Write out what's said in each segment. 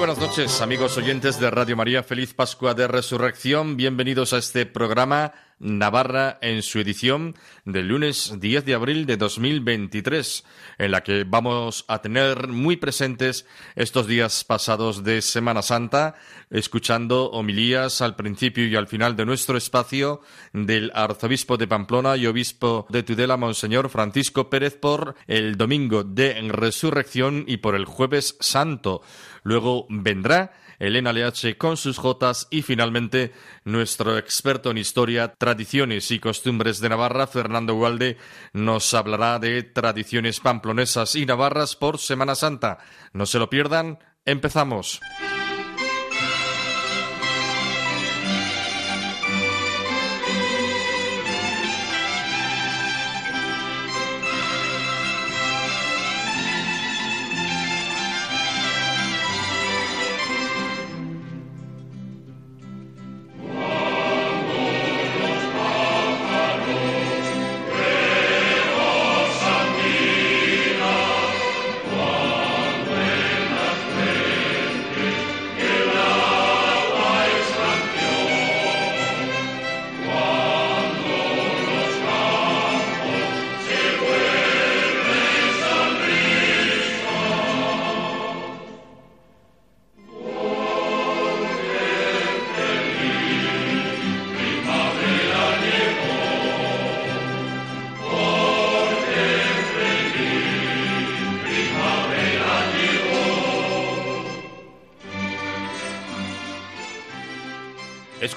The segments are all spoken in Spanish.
Buenas noches, amigos oyentes de Radio María. Feliz Pascua de Resurrección. Bienvenidos a este programa Navarra en su edición del lunes 10 de abril de 2023, en la que vamos a tener muy presentes estos días pasados de Semana Santa, escuchando homilías al principio y al final de nuestro espacio del arzobispo de Pamplona y obispo de Tudela, Monseñor Francisco Pérez, por el domingo de Resurrección y por el jueves santo. Luego vendrá Elena Leache con sus jotas y finalmente nuestro experto en historia, tradiciones y costumbres de Navarra, Fernando Gualde, nos hablará de tradiciones pamplonesas y navarras por Semana Santa. No se lo pierdan, empezamos.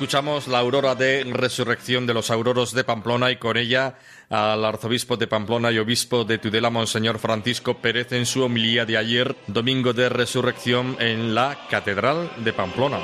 Escuchamos la aurora de resurrección de los auroros de Pamplona y con ella al arzobispo de Pamplona y obispo de Tudela, Monseñor Francisco Pérez, en su homilía de ayer, domingo de resurrección en la Catedral de Pamplona.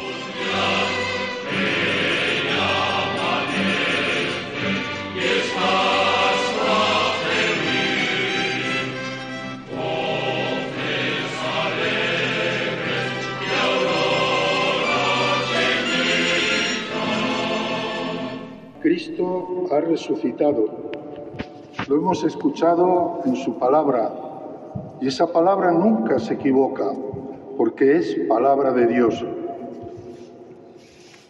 Ha resucitado. Lo hemos escuchado en su palabra y esa palabra nunca se equivoca porque es palabra de Dios.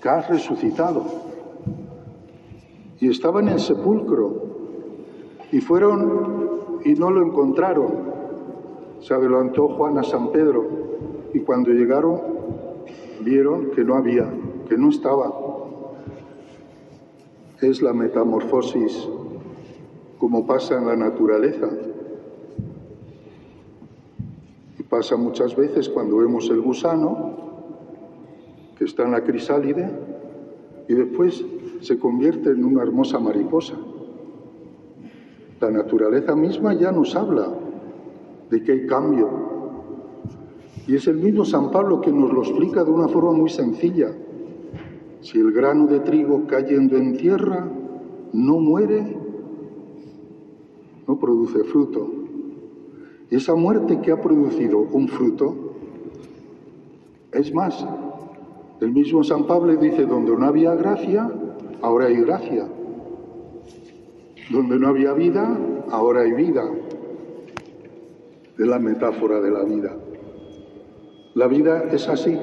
Que ha resucitado. Y estaba en el sepulcro y fueron y no lo encontraron. Se adelantó Juan a San Pedro y cuando llegaron vieron que no había, que no estaba es la metamorfosis como pasa en la naturaleza. Y pasa muchas veces cuando vemos el gusano que está en la crisálide y después se convierte en una hermosa mariposa. La naturaleza misma ya nos habla de que hay cambio. Y es el mismo San Pablo que nos lo explica de una forma muy sencilla. Si el grano de trigo cayendo en tierra no muere, no produce fruto. Y esa muerte que ha producido un fruto, es más, el mismo San Pablo dice, donde no había gracia, ahora hay gracia. Donde no había vida, ahora hay vida. Es la metáfora de la vida. La vida es así,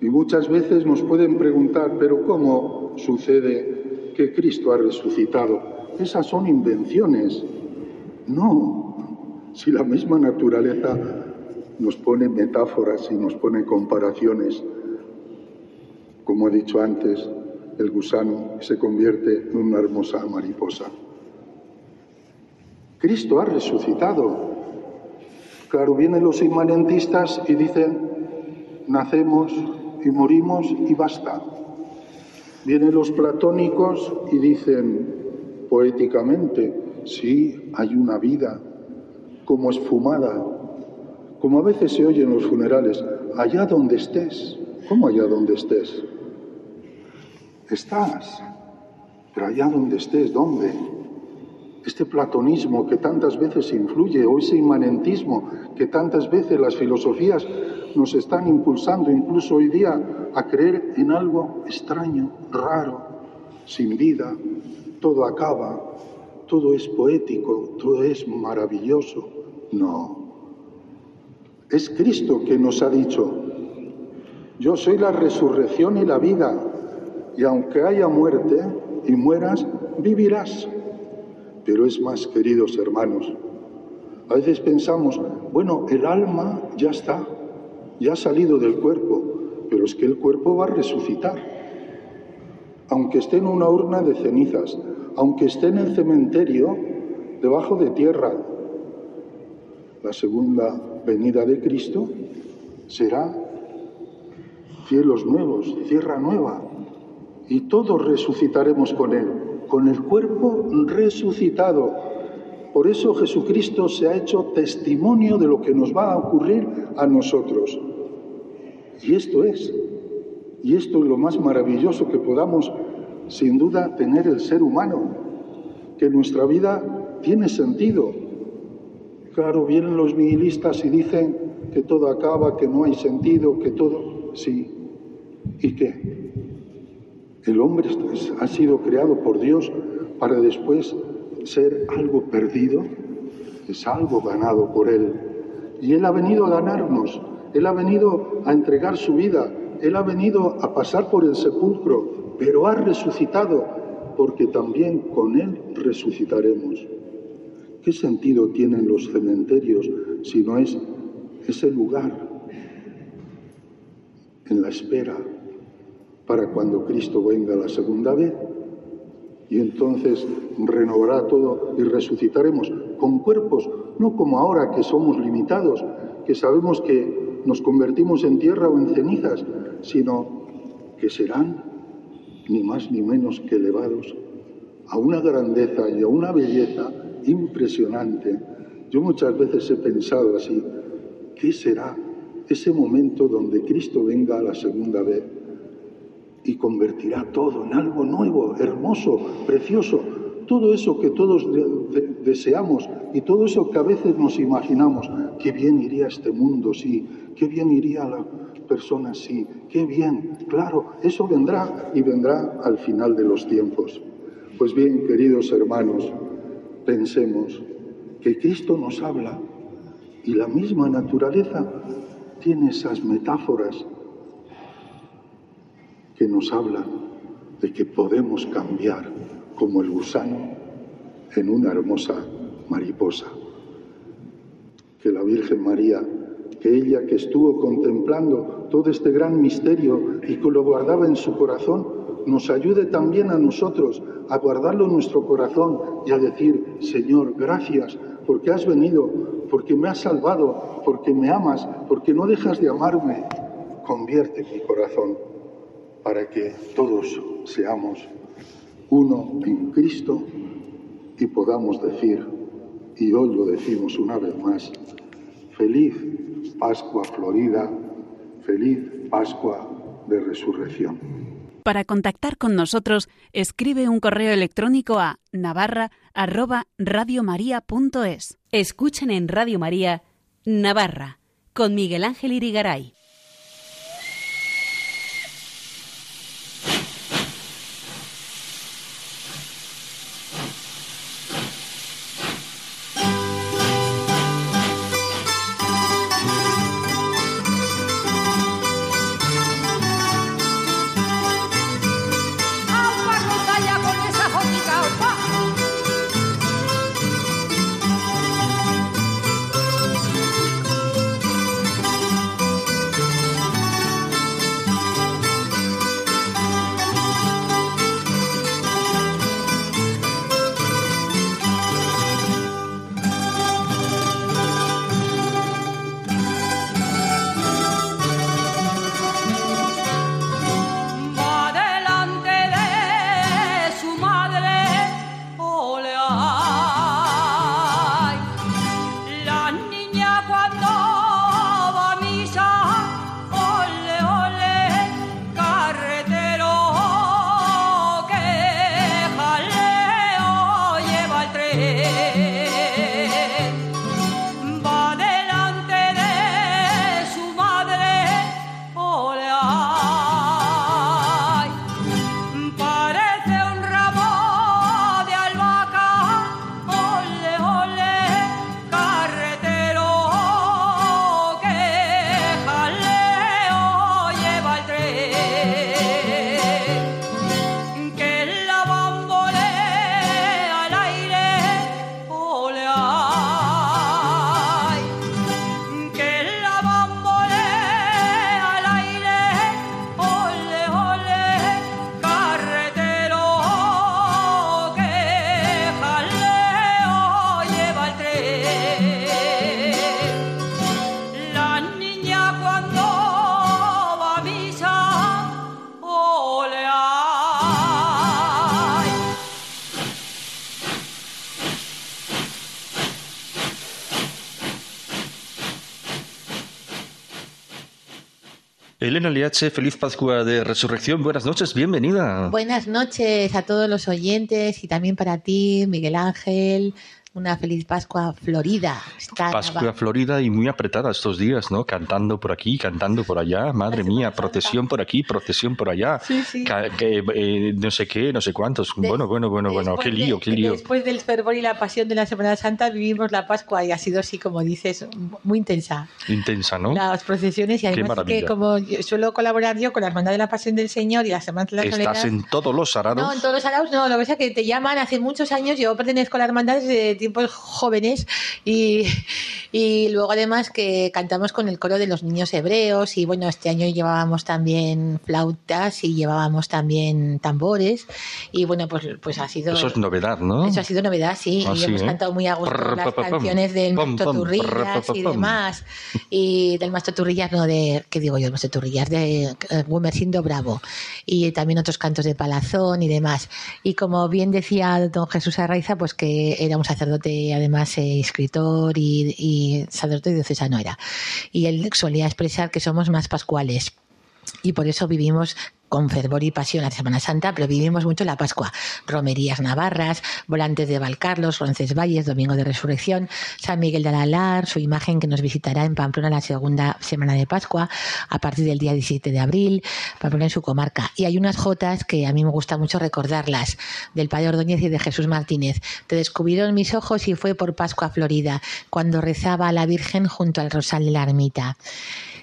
y muchas veces nos pueden preguntar, pero ¿cómo sucede que Cristo ha resucitado? Esas son invenciones. No, si la misma naturaleza nos pone metáforas y nos pone comparaciones, como he dicho antes, el gusano se convierte en una hermosa mariposa. Cristo ha resucitado. Claro, vienen los inmanentistas y dicen, nacemos, y morimos y basta. Vienen los platónicos y dicen poéticamente, sí, hay una vida, como esfumada, como a veces se oye en los funerales, allá donde estés. ¿Cómo allá donde estés? Estás, pero allá donde estés, ¿dónde? Este platonismo que tantas veces influye o ese inmanentismo que tantas veces las filosofías nos están impulsando, incluso hoy día, a creer en algo extraño, raro, sin vida, todo acaba, todo es poético, todo es maravilloso. No. Es Cristo que nos ha dicho, yo soy la resurrección y la vida, y aunque haya muerte y mueras, vivirás. Pero es más, queridos hermanos, a veces pensamos, bueno, el alma ya está, ya ha salido del cuerpo, pero es que el cuerpo va a resucitar. Aunque esté en una urna de cenizas, aunque esté en el cementerio, debajo de tierra, la segunda venida de Cristo será cielos nuevos, tierra nueva, y todos resucitaremos con Él con el cuerpo resucitado. Por eso Jesucristo se ha hecho testimonio de lo que nos va a ocurrir a nosotros. Y esto es, y esto es lo más maravilloso que podamos sin duda tener el ser humano, que nuestra vida tiene sentido. Claro, vienen los nihilistas y dicen que todo acaba, que no hay sentido, que todo... Sí. ¿Y qué? El hombre ha sido creado por Dios para después ser algo perdido, es algo ganado por Él. Y Él ha venido a ganarnos, Él ha venido a entregar su vida, Él ha venido a pasar por el sepulcro, pero ha resucitado, porque también con Él resucitaremos. ¿Qué sentido tienen los cementerios si no es ese lugar en la espera para cuando Cristo venga la segunda vez. Y entonces renovará todo y resucitaremos con cuerpos, no como ahora que somos limitados, que sabemos que nos convertimos en tierra o en cenizas, sino que serán ni más ni menos que elevados a una grandeza y a una belleza impresionante. Yo muchas veces he pensado así, ¿qué será ese momento donde Cristo venga la segunda vez? Y convertirá todo en algo nuevo, hermoso, precioso. Todo eso que todos deseamos y todo eso que a veces nos imaginamos, qué bien iría este mundo, sí, qué bien iría la persona, sí, qué bien. Claro, eso vendrá y vendrá al final de los tiempos. Pues bien, queridos hermanos, pensemos que Cristo nos habla y la misma naturaleza tiene esas metáforas que nos habla de que podemos cambiar como el gusano en una hermosa mariposa. Que la Virgen María, que ella que estuvo contemplando todo este gran misterio y que lo guardaba en su corazón, nos ayude también a nosotros a guardarlo en nuestro corazón y a decir, Señor, gracias porque has venido, porque me has salvado, porque me amas, porque no dejas de amarme. Convierte mi corazón para que todos seamos uno en Cristo y podamos decir, y hoy lo decimos una vez más, feliz Pascua Florida, feliz Pascua de Resurrección. Para contactar con nosotros, escribe un correo electrónico a navarra@radiomaria.es. Escuchen en Radio María Navarra con Miguel Ángel Irigaray. Liache, feliz Pascua de Resurrección. Buenas noches, bienvenida. Buenas noches a todos los oyentes y también para ti, Miguel Ángel, una feliz Pascua Florida. Pascua Florida y muy apretada estos días, ¿no? Cantando por aquí, cantando por allá. Madre mía, procesión por aquí, procesión por allá. Sí, sí. Eh, no sé qué, no sé cuántos. bueno, bueno, bueno, bueno. Qué lío, qué lío. Después del fervor y la pasión de la Semana Santa vivimos la Pascua y ha sido así, como dices, muy intensa. Intensa, ¿no? Las procesiones y además que como suelo colaborar yo con la Hermandad de la Pasión del Señor y la Semana de la ¿Estás en todos los arados? No, en todos los arados no. Lo que pasa es que te llaman hace muchos años. Yo pertenezco a la Hermandad desde tiempos jóvenes y, y luego además que cantamos con el coro de los niños hebreos y bueno, este año llevábamos también flautas y llevábamos también tambores y bueno, pues, pues ha sido... Eso es novedad, ¿no? Eso ha sido novedad, sí, Ah, y sí, hemos ¿eh? cantado muy a gusto Prr, las canciones del Pam, Maestro pam, Turrillas prr, pa, pa, y demás y del Maestro Turrillas, no de, ¿qué digo yo? El Maestro Turrillas de eh, Gumersindo Bravo y también otros cantos de Palazón y demás y como bien decía don Jesús Arraiza, pues que era un sacerdote además eh, escritor y, y sacerdote diocesano era. Y él solía expresar que somos más pascuales. Y por eso vivimos con fervor y pasión la Semana Santa, pero vivimos mucho la Pascua. Romerías navarras, volantes de Valcarlos, Roncesvalles, Domingo de Resurrección, San Miguel de Alalar, su imagen que nos visitará en Pamplona la segunda semana de Pascua, a partir del día 17 de abril, Pamplona en su comarca. Y hay unas jotas que a mí me gusta mucho recordarlas, del Padre Ordóñez y de Jesús Martínez. Te descubrieron mis ojos y fue por Pascua Florida, cuando rezaba a la Virgen junto al rosal de la ermita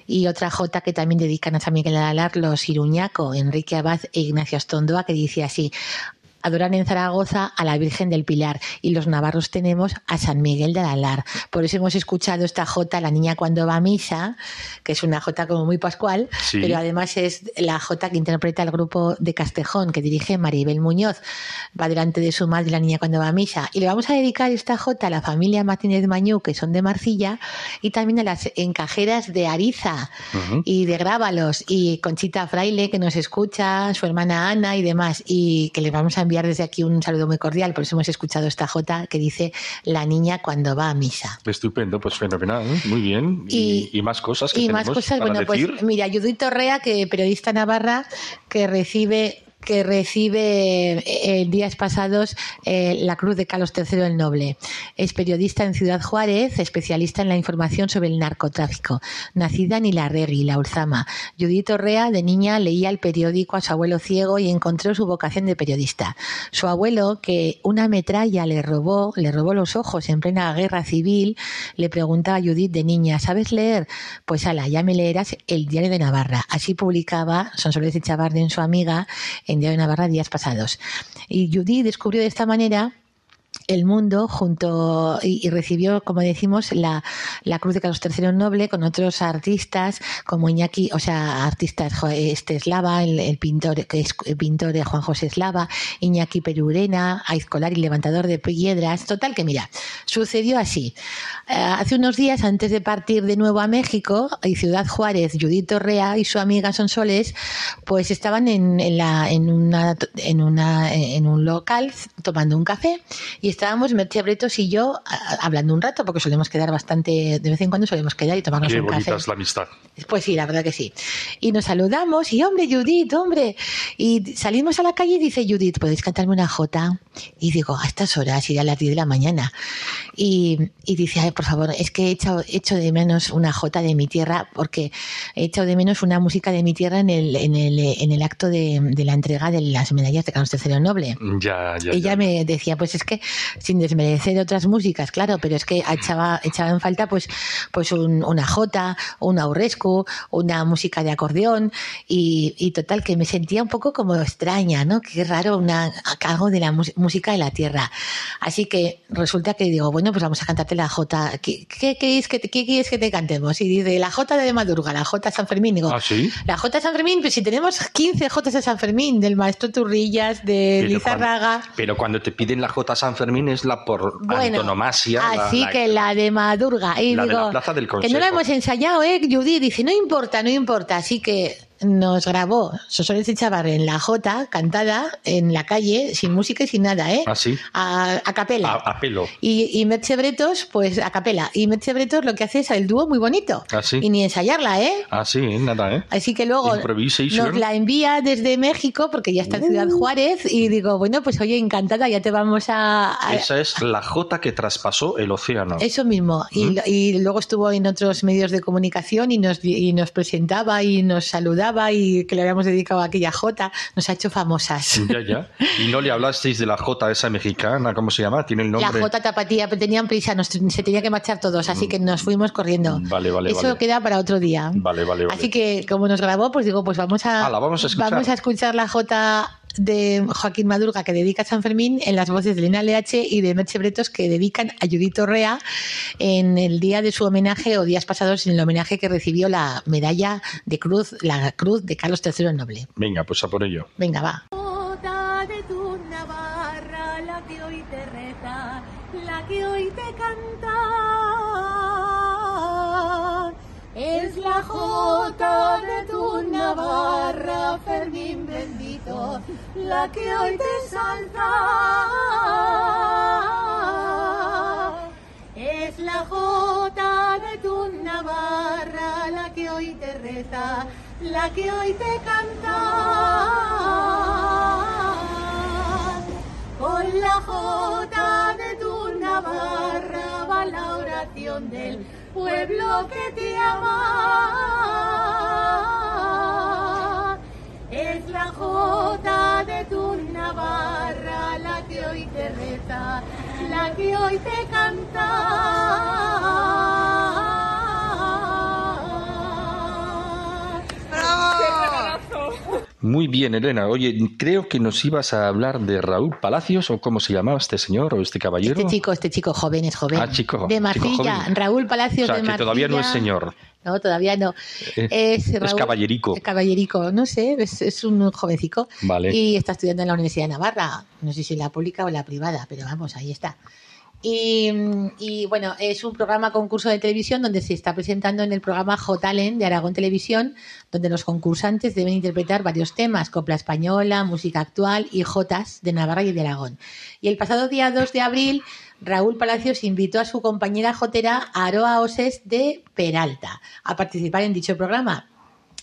y otra jota que también dedican a San Miguel Alar los Iruñaco, Enrique Abad e Ignacio Astondoa, que dice así. Adoran en Zaragoza a la Virgen del Pilar y los navarros tenemos a San Miguel de Alar. Por eso hemos escuchado esta jota, La niña cuando va a misa, que es una jota como muy pascual, Sí. pero además es la jota que interpreta el grupo de Castejón, que dirige Maribel Muñoz. Va delante de su madre la niña cuando va a misa. Y le vamos a dedicar esta jota a la familia Martínez Mañú, que son de Marcilla, y también a las encajeras de Ariza Ujú. y de Grábalos y Conchita Fraile que nos escucha, su hermana Ana y demás y que les vamos a enviar desde aquí un saludo muy cordial, por eso hemos escuchado esta jota que dice la niña cuando va a misa. Estupendo, pues fenomenal, muy bien. Y, y más cosas que y tenemos más cosas, para bueno, decir. pues mira, Judith Torrea, que periodista navarra, que recibe que recibe eh, días pasados eh, la Cruz de Carlos III el Noble. Es periodista en Ciudad Juárez, especialista en la información sobre el narcotráfico. Nacida en Ilarregui, La Ulzama. Judith Torrea, de niña, leía el periódico a su abuelo ciego y encontró su vocación de periodista. Su abuelo, que una metralla le robó, le robó los ojos en plena guerra civil, le preguntaba a Judith de niña, ¿sabes leer? Pues ala, ya me leerás el Diario de Navarra. Así publicaba Sonsoles de Chavarden, su amiga, Diario de Navarra días pasados. Y Judith descubrió de esta manera el mundo junto y, y recibió, como decimos, la, la Cruz de Carlos III Noble con otros artistas como Iñaki, o sea, artistas, este Eslava, el, pintor, que es el pintor de Juan José Eslava, Iñaki Perurena, Aizcolari, levantador de piedras. Total que mira, sucedió así. Eh, hace unos días, antes de partir de nuevo a México, y Ciudad Juárez, Judith Torrea y su amiga Sonsoles, pues estaban en, en la, en, una, en, una, en un local tomando un café y estábamos Merche Bretos y yo a- hablando un rato, porque solemos quedar bastante, de vez en cuando solemos quedar y tomarnos Qué un bonita café. es la amistad. Pues sí, la verdad que sí. Y nos saludamos y, hombre, Judith, hombre. Y salimos a la calle y dice Judith, ¿podéis cantarme una jota? Y digo, a estas horas, y a las 10 de la mañana. Y, y dice, ay, por favor, es que he echado, echo de menos una jota de mi tierra, porque he echado de menos una música de mi tierra en el, en el, en el acto de, de la entrega de las medallas de Carlos III Noble. Ya, ya. Ella ya. me decía, pues es que sin desmerecer otras músicas, claro, pero es que echaba, echaba en falta pues, pues un- una jota, un aurrescu, una música de acordeón y, y total que me sentía un poco como extraña, ¿no? Qué raro una, algo de la música de la tierra. Así que resulta que digo, bueno, pues vamos a cantarte la jota. ¿Qué, qué, queréis que te, qué quieres que te cantemos? Y dice, la jota de Madurga, la jota San Fermín. Digo, ¿Ah, sí? la J de San Fermín, pues si tenemos 15 J de San Fermín, del maestro Turrillas, de Pero Lizarraga. cuando, pero cuando te piden la J San Fermín es la por Bueno, antonomasia. la- así la- que la de Madurga. Y la de digo, la Plaza del que no la Consejo. hemos ensayado, ¿eh? Judith dice, no importa, no importa. Así que nos grabó Sosones Chavar en la J, cantada en la calle, sin música y sin nada, ¿eh? ¿Ah, sí? A, a capela. A, a pelo. Y, y Merche Bretos, pues a capela. Y Merche Bretos lo que hace es el dúo muy bonito. ¿Ah, sí? Y ni ensayarla, ¿eh? Ah, sí, nada, ¿eh? Así que luego nos la envía desde México, porque ya está en Ciudad Uh. Juárez, y digo, bueno, pues oye, encantada, ya te vamos a... a- Esa es la J que traspasó el océano. Eso mismo. Y, ¿Mm? y luego estuvo en otros medios de comunicación y nos, y nos presentaba y nos saludaba y que le habíamos dedicado a aquella J. Nos ha hecho famosas. Ya, ya. Y no le hablasteis de la J esa mexicana, ¿cómo se llama? Tiene el La nombre. J tapatía, pero tenían prisa, nos, se tenía que marchar todos, así que nos fuimos corriendo. Mm. Vale, vale, Eso vale. queda para otro día. Vale, vale, vale. Así que como nos grabó, pues digo, pues vamos a, vamos a escuchar. vamos a escuchar la J de Joaquín Madurga que dedica a San Fermín en las voces de Elena LH y de Merche Bretos que dedican a Judith Rea en el día de su homenaje o días pasados en el homenaje que recibió la medalla de cruz, la cruz de Carlos III el Noble. Venga, pues a por ello. Venga, va. Jota de tu Navarra, la que hoy te reza, la que hoy te canta. Es la Jota de tu Navarra, Fermín bendito, la que hoy te salta. Es la Jota de tu Navarra, la que hoy te reza, la que hoy te canta. Con la Jota de tu Navarra va la oración del pueblo que te ama. La Jota de tu Navarra la que hoy te reza, la que hoy te canta. Muy bien, Elena. Oye, creo que nos ibas a hablar de Raúl Palacios, o cómo se llamaba este señor o este caballero. Este chico, este chico joven es joven. Ah, chico, De chico Marcilla, joven. Raúl O Palacios sea, de que Marcilla. todavía no es señor. No, todavía no. Es, caballerico. Caballerico, no sé, es, es un jovencico. Vale. Y está estudiando en la Universidad de Navarra. No sé si la pública o la privada, pero vamos, ahí está. Y, y, bueno, es un programa concurso de televisión donde se está presentando en el programa J-Talent de Aragón Televisión, donde los concursantes deben interpretar varios temas, copla española, música actual y jotas de Navarra y de Aragón. Y el pasado día 2 de abril, Raúl Palacios invitó a su compañera jotera Aroa Oses de Peralta a participar en dicho programa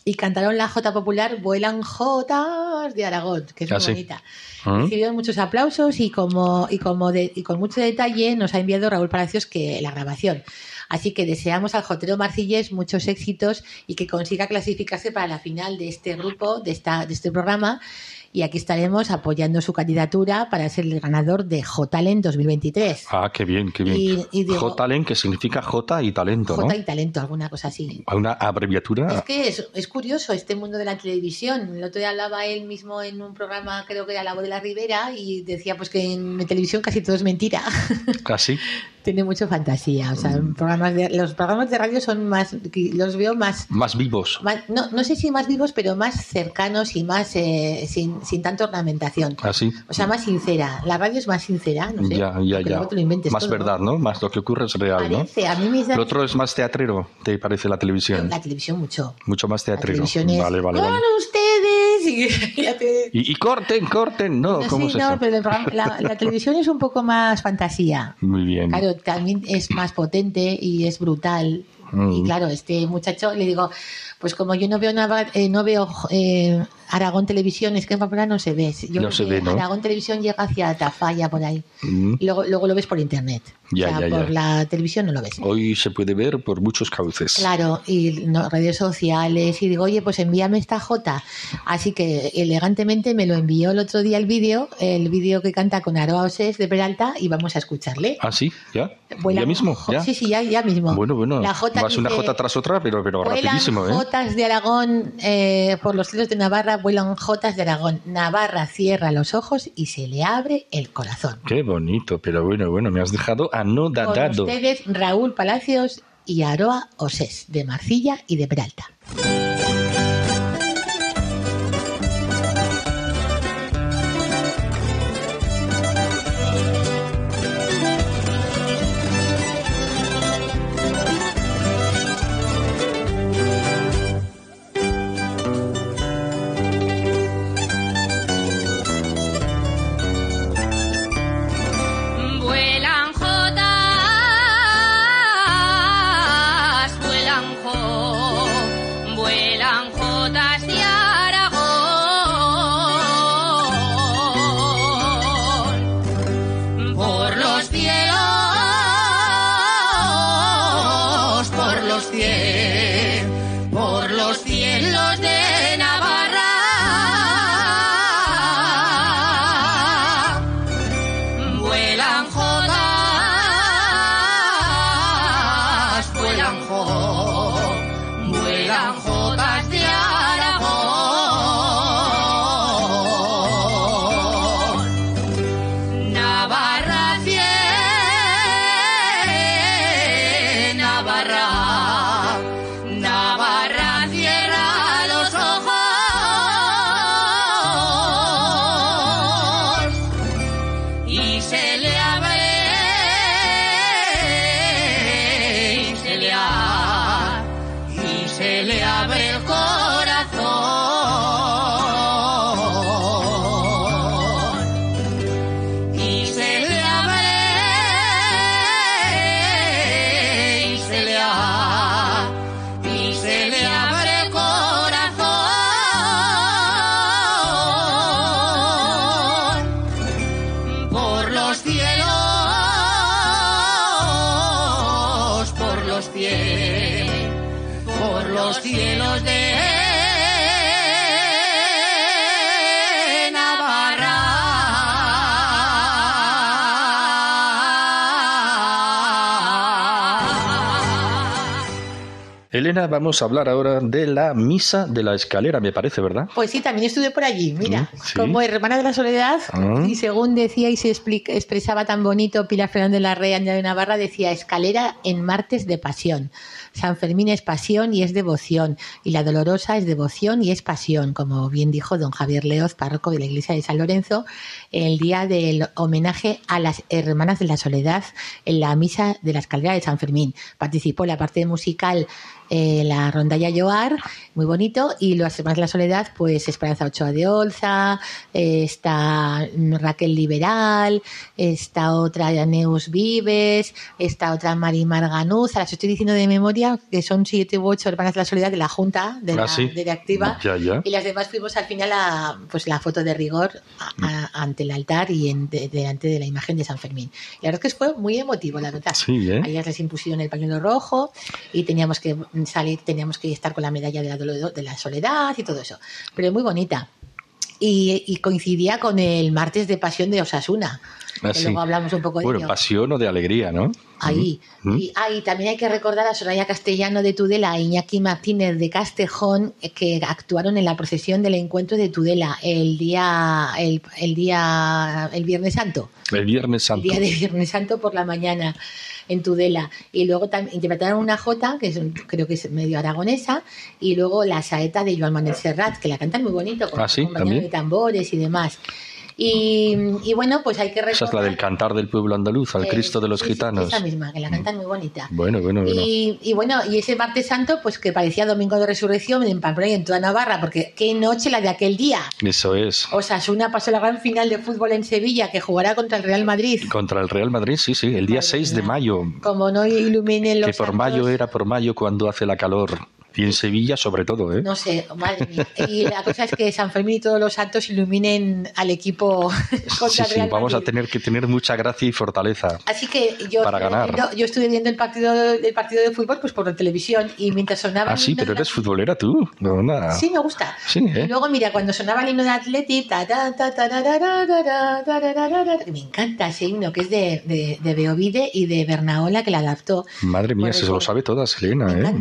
y cantaron la Jota popular Vuelan Jotas de Aragón, que es Ah, muy sí. bonita. ¿Mm? Recibieron muchos aplausos y como y como de- y con mucho detalle nos ha enviado Raúl Palacios que la grabación. Así que deseamos al jotero marcillés muchos éxitos y que consiga clasificarse para la final de este grupo, de esta de este programa. Y aquí estaremos apoyando su candidatura para ser el ganador de J-Talent 2023. Ah, qué bien, qué bien. Y- y digo- J-Talent, que significa J y talento, ¿no? J y talento, alguna cosa así. Una abreviatura. Es que es, es curioso este mundo de la televisión. El otro día hablaba él mismo en un programa, creo que era La Voz de la Ribera, y decía pues que en televisión casi todo es mentira. Casi. Tiene mucho fantasía. O sea, Mm. programas de, los programas de radio son más, los veo más, Más vivos. más- no, no sé si más vivos, pero más cercanos y más eh, sin, sin tanta ornamentación. Así. O sea, más sincera. La radio es más sincera, no sé. ya, ya, ya. luego te lo inventes Más todo, verdad, ¿no? Más lo que ocurre es real, ¿no? Parece, a mí me Lo otro es más teatrero, ¿te parece la televisión? La televisión mucho. Mucho más La teatrero. televisión es, Vale, vale, vale. ya te- Y, y corten, corten, no, No, ¿cómo sí, es no, eso? pero el programa- la, la televisión es un poco más fantasía. Muy bien. Claro, también es más potente y es brutal. Mm. Y claro, este muchacho le digo, pues como yo no veo nada, eh, no veo eh, Aragón Televisión, es que en Pamplona no se ve. Yo No se que ve, ¿no? Aragón Televisión llega hacia Tafalla por ahí. Mm. Y luego, luego lo ves por internet. Ya, o sea, ya, ya. por la televisión no lo ves. Hoy se puede ver por muchos cauces. Claro, y no, redes sociales, y digo, oye, pues envíame esta J. Así que elegantemente me lo envió el otro día el vídeo, el vídeo que canta con Aroa Oses de Peralta, y vamos a escucharle. ¿Ah, sí? ¿Ya? ¿Ya mismo? Sí, sí, ya, ya mismo. Bueno, bueno. La J Vas una J tras otra, pero, pero Vuelan rapidísimo, ¿eh? Jotas de Aragón eh, por los cielos de Navarra, vuelan Jotas de Aragón. Navarra cierra los ojos y se le abre el corazón. Qué bonito, pero bueno, bueno, me has dejado Con anodadado. ustedes, Raúl Palacios y Aroa Osés, de Marcilla y de Peralta. cielos de Elena, vamos a hablar ahora de la Misa de la Escalera, me parece, ¿verdad? Pues sí, también estuve por allí, mira, Mm, como hermana de la soledad, Ah. y según decía y se explica- expresaba tan bonito Pilar Fernández Larrea de Navarra, decía escalera en martes de pasión. San Fermín es pasión y es devoción, y la dolorosa es devoción y es pasión, como bien dijo don Javier Leoz, párroco de la iglesia de San Lorenzo, el día del homenaje a las hermanas de la soledad en la misa de la escalera de San Fermín. Participó la parte musical eh, la rondalla Yoar, muy bonito, y los hermanos de la soledad, pues Esperanza Ochoa de Olza, eh, está Raquel Liberal, está otra Neus Vives, está otra Marimar Ganuza, las estoy diciendo de memoria, que son siete u ocho hermanas de la soledad de la Junta, de la Ah, sí. directiva, Ya, ya. y las demás fuimos al final a pues la foto de rigor a- a- ante el altar y en- de- delante de la imagen de San Fermín. Y la verdad es que fue muy emotivo, la verdad. Sí, ¿eh? A ellas les impusieron el pañuelo rojo y teníamos que salir, teníamos que estar con la medalla de la, dolo- de la soledad y todo eso. Pero muy bonita. Y coincidía con el martes de pasión de Osasuna. Ah, que sí. luego hablamos un poco de Bueno, ello. pasión o de alegría, ¿no? Ahí. Y, ah, y también hay que recordar a Soraya Castellano de Tudela e Iñaki Martínez de Castejón que actuaron en la procesión del encuentro de Tudela el día el, el día el Viernes Santo, El Viernes el Santo. día de Viernes Santo por la mañana en Tudela y luego también interpretaron una jota que es un- creo que es medio aragonesa y luego la saeta de Joan Manuel Serrat que la cantan muy bonito con Ah, sí, de tambores y demás. Y, y bueno, pues hay que recordar Esa es la del cantar del pueblo andaluz, al eh, Cristo de los sí, gitanos. Esa misma, que la cantan muy bonita. Bueno, bueno, bueno. Y, y bueno, y ese martes santo, pues que parecía domingo de resurrección en Pamplona y en toda Navarra, porque qué noche la de aquel día. Eso es. Osasuna pasó la gran final de fútbol en Sevilla, que jugará contra el Real Madrid. Contra el Real Madrid, sí, sí, el día Madre 6 de mayo. Como no iluminen los Que por santos, mayo era por mayo cuando hace la calor. Y en Sevilla sobre todo, ¿eh? No sé, madre. Y la cosa es que San Fermín y todos los santos iluminen al equipo contra sí, Vamos a tener que tener mucha gracia y fortaleza. Así que yo para ganar. Yo estuve viendo el partido el partido de fútbol pues por la televisión y mientras sonaba Ah, sí, pero eres futbolera tú. No, nada. Sí, me gusta. Sí, ¿eh? Y luego mira, cuando sonaba el himno de Atleti, me encanta ese himno que es de, de, de Beovide y de Bernaola que la adaptó. Madre mía, se, lo sabe todas, Elena, ¿eh?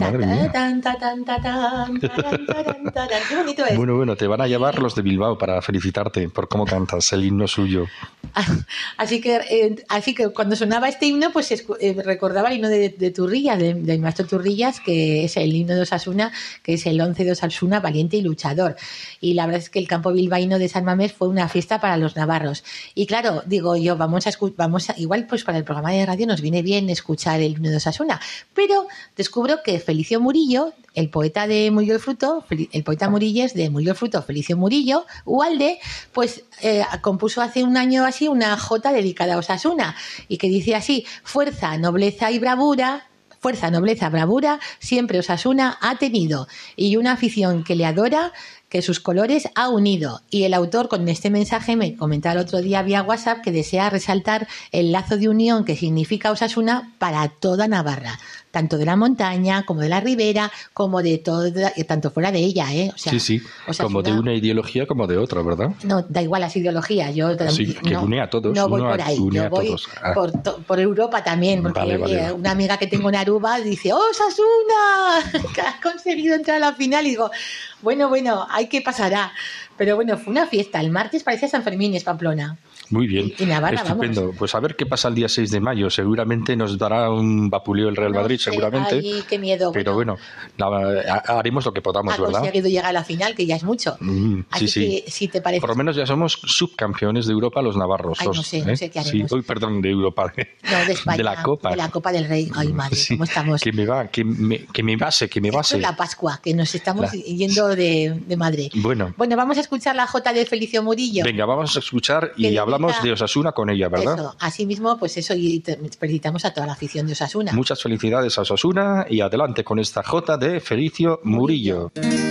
Tan, ta, tan, taran, taran, taran. Qué bonito es. Bueno, bueno, te van a llevar los de Bilbao para felicitarte por cómo cantas el himno suyo. Así que, eh, así que cuando sonaba este himno, pues eh, recordaba el himno de, de Turrillas, de- del maestro Turrillas, que es el himno de Osasuna, que es el 11 de Osasuna, valiente y luchador. Y la verdad es que el campo bilbaíno de San Mamés fue una fiesta para los navarros. Y claro, digo yo, vamos a escu- vamos a, igual pues para el programa de radio nos viene bien escuchar el himno de Osasuna, pero descubro que Felicio Murillo, el poeta de Murió el Fruto, el poeta Murilles de Murió el Fruto, Felicio Murillo, Ualde, pues eh, compuso hace un año así una jota dedicada a Osasuna y que dice así, fuerza, nobleza y bravura, fuerza, nobleza, bravura, siempre Osasuna ha tenido y una afición que le adora que sus colores ha unido. Y el autor con este mensaje me comentaba el otro día vía WhatsApp que desea resaltar el lazo de unión que significa Osasuna para toda Navarra, tanto de la montaña como de la ribera, como de toda, tanto fuera de ella, ¿eh? O sea, sí, sí, Osasuna- como de una ideología como de otra, ¿verdad? no, da igual las ideologías. Yo Sí, que no, une a todos, No voy por ahí. une Yo a voy todos. Ah. por, Europa también. Porque Vale, vale, eh, vale. una amiga que tengo en Aruba dice: ¡Oh, Sasuna! Que has conseguido entrar a la final. Y digo: Bueno, bueno, hay que pasará. Pero bueno, fue una fiesta. El martes parecía San Fermín, es Pamplona. Muy bien, Y- y Navarra, estupendo. Pues a ver qué pasa el día 6 de mayo. Seguramente nos dará un vapuleo el Real No Madrid, sé, seguramente. ay, qué miedo. Pero bueno, nada, ha- haremos lo que podamos, ha ¿verdad? conseguido llegar a la final, que ya es mucho. Mm, Así sí, sí. que, si te parece. Por lo menos ya somos subcampeones de Europa los navarros. Ay, no sé, no ¿eh? sé qué Sí, haremos. hoy, perdón, de Europa. No, de España. De la Copa. De la Copa del Rey. Ay, madre, Sí, ¿cómo estamos? Que me va, que me, que me base, que me Esto base. es la Pascua, que nos estamos La- yendo de, de madre. Bueno, Bueno, vamos a escuchar la J de Felicio Murillo. venga, vamos a escuchar y dedica- hablamos de Osasuna con ella, ¿verdad? Eso, así mismo, pues eso, y felicitamos a toda la afición de Osasuna. Muchas felicidades a Osasuna y adelante con esta J de Felicio Murillo. Siempre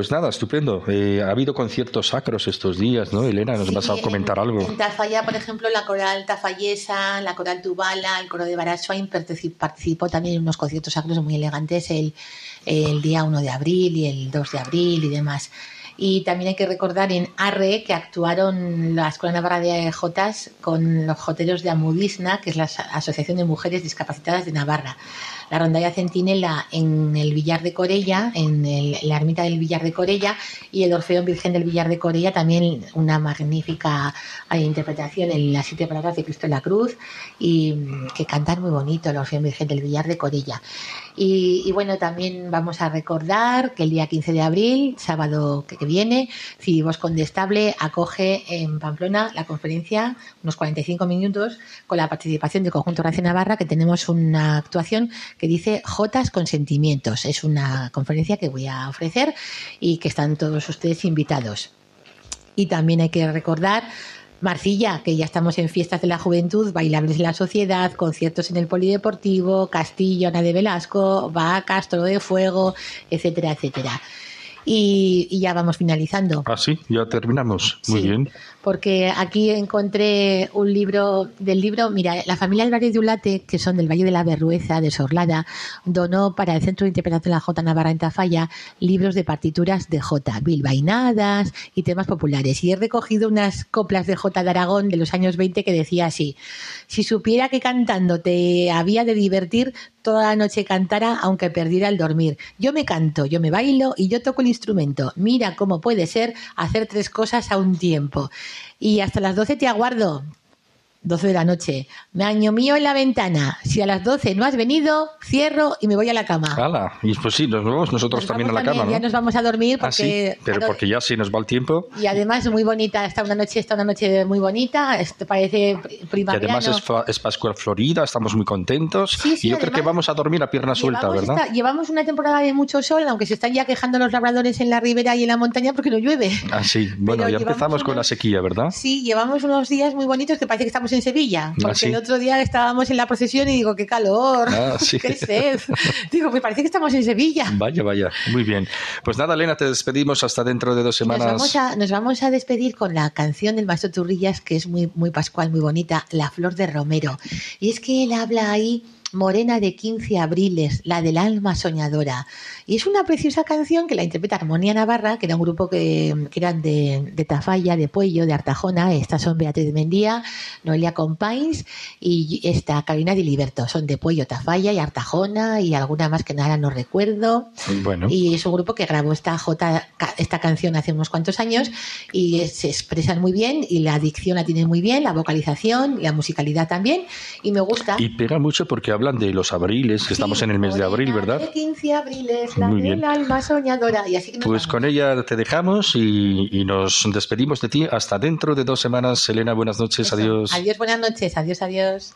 pues nada, estupendo. Eh, ha habido conciertos sacros estos días, ¿no? Elena, nos vas a comentar algo. En Tafalla, por ejemplo, la coral tafallesa, la coral tubala, el coro de Baraswain participó también en unos conciertos sacros muy elegantes el, el día 1 de abril y el 2 de abril y demás. Y también hay que recordar en Arre que actuaron la Escuela Navarra de Jotas con los joteros de Amudisna, que es la Asociación de Mujeres Discapacitadas de Navarra la rondalla centinela en el Villar de Corella, en, la ermita del Villar de Corella, y el Orfeón Virgen del Villar de Corella, también una magnífica eh, interpretación en las siete palabras de Cristo en la Cruz, y mm, que cantan muy bonito el Orfeón Virgen del Villar de Corella. Y, bueno, también vamos a recordar que el día 15 de abril, sábado que, viene, Cidibos Condestable acoge en Pamplona la conferencia, unos 45 minutos, con la participación del Conjunto Ración Navarra, que tenemos una actuación que dice Jotas con sentimientos. Es una conferencia que voy a ofrecer y que están todos ustedes invitados. Y también hay que recordar Marcilla, que ya estamos en fiestas de la juventud, bailables en la sociedad, conciertos en el polideportivo, Castillo, Ana de Velasco, Vacas, Toro de Fuego, etcétera, etcétera. Y, ya vamos finalizando. Ah, sí, ya terminamos. Muy bien porque aquí encontré un libro del libro, mira, la familia Álvarez de Ulate, que son del Valle de la Berrueza, de Sorlada, donó para el Centro de Interpretación de la J Navarra en Tafalla libros de partituras de J, bilbainadas y temas populares. Y he recogido unas coplas de J de Aragón de los años 20 que decía así, si supiera que cantando te había de divertir, toda la noche cantara aunque perdiera el dormir. Yo me canto, yo me bailo y yo toco el instrumento. Mira cómo puede ser hacer tres cosas a un tiempo. Y hasta las 12 te aguardo. 12 de la noche. Me año mío en la ventana. Si a las 12 no has venido, cierro y me voy a la cama. ¡Hala! Y pues sí, nos vamos nosotros también a la cama, ¿no? Ya nos vamos a dormir ah, porque... Pero porque ya sí nos va el tiempo. Y además muy bonita, está una noche, está una noche muy bonita, esto parece primavera. Y además es, Pascua Florida, estamos muy contentos. y yo creo que vamos a dormir a pierna suelta, ¿verdad? llevamos una temporada de mucho sol, aunque se están ya quejando los labradores en la ribera y en la montaña porque no llueve. Ah, sí. Bueno, ya empezamos con la sequía, ¿verdad? Sí, llevamos unos días muy bonitos que parece que estamos en Sevilla. Ah, porque el otro día estábamos en la procesión y digo, qué calor, ah, qué sed. digo, me parece que estamos en Sevilla. Vaya, vaya, muy bien. Pues nada, Elena, te despedimos hasta dentro de dos semanas. Nos vamos a, nos vamos a despedir con la canción del maestro Turrillas, que es muy, muy pascual, muy bonita, La Flor de Romero. Y es que él habla ahí Morena de 15 abriles, la del alma soñadora. Y es una preciosa canción que la interpreta Armonía Navarra, que era un grupo que, eran de, de, Tafalla, de Puello, de Artajona. Estas son Beatriz de Mendía, Noelia Compains y esta Carolina de Liberto. Son de Puello, Tafalla y Artajona y alguna más que nada no recuerdo. Bueno. Y es un grupo que grabó esta, J, esta canción hace unos cuantos años y se expresan muy bien y la dicción la tienen muy bien, la vocalización, la musicalidad también. Y me gusta. Y pega mucho porque hablan de los abriles, que estamos en el mes de abril, ¿verdad? 15 abriles, la alma soñadora. Y así pues con ella te dejamos y, nos despedimos de ti hasta dentro de dos semanas. Elena, buenas noches, adiós. Adiós, buenas noches, adiós, adiós.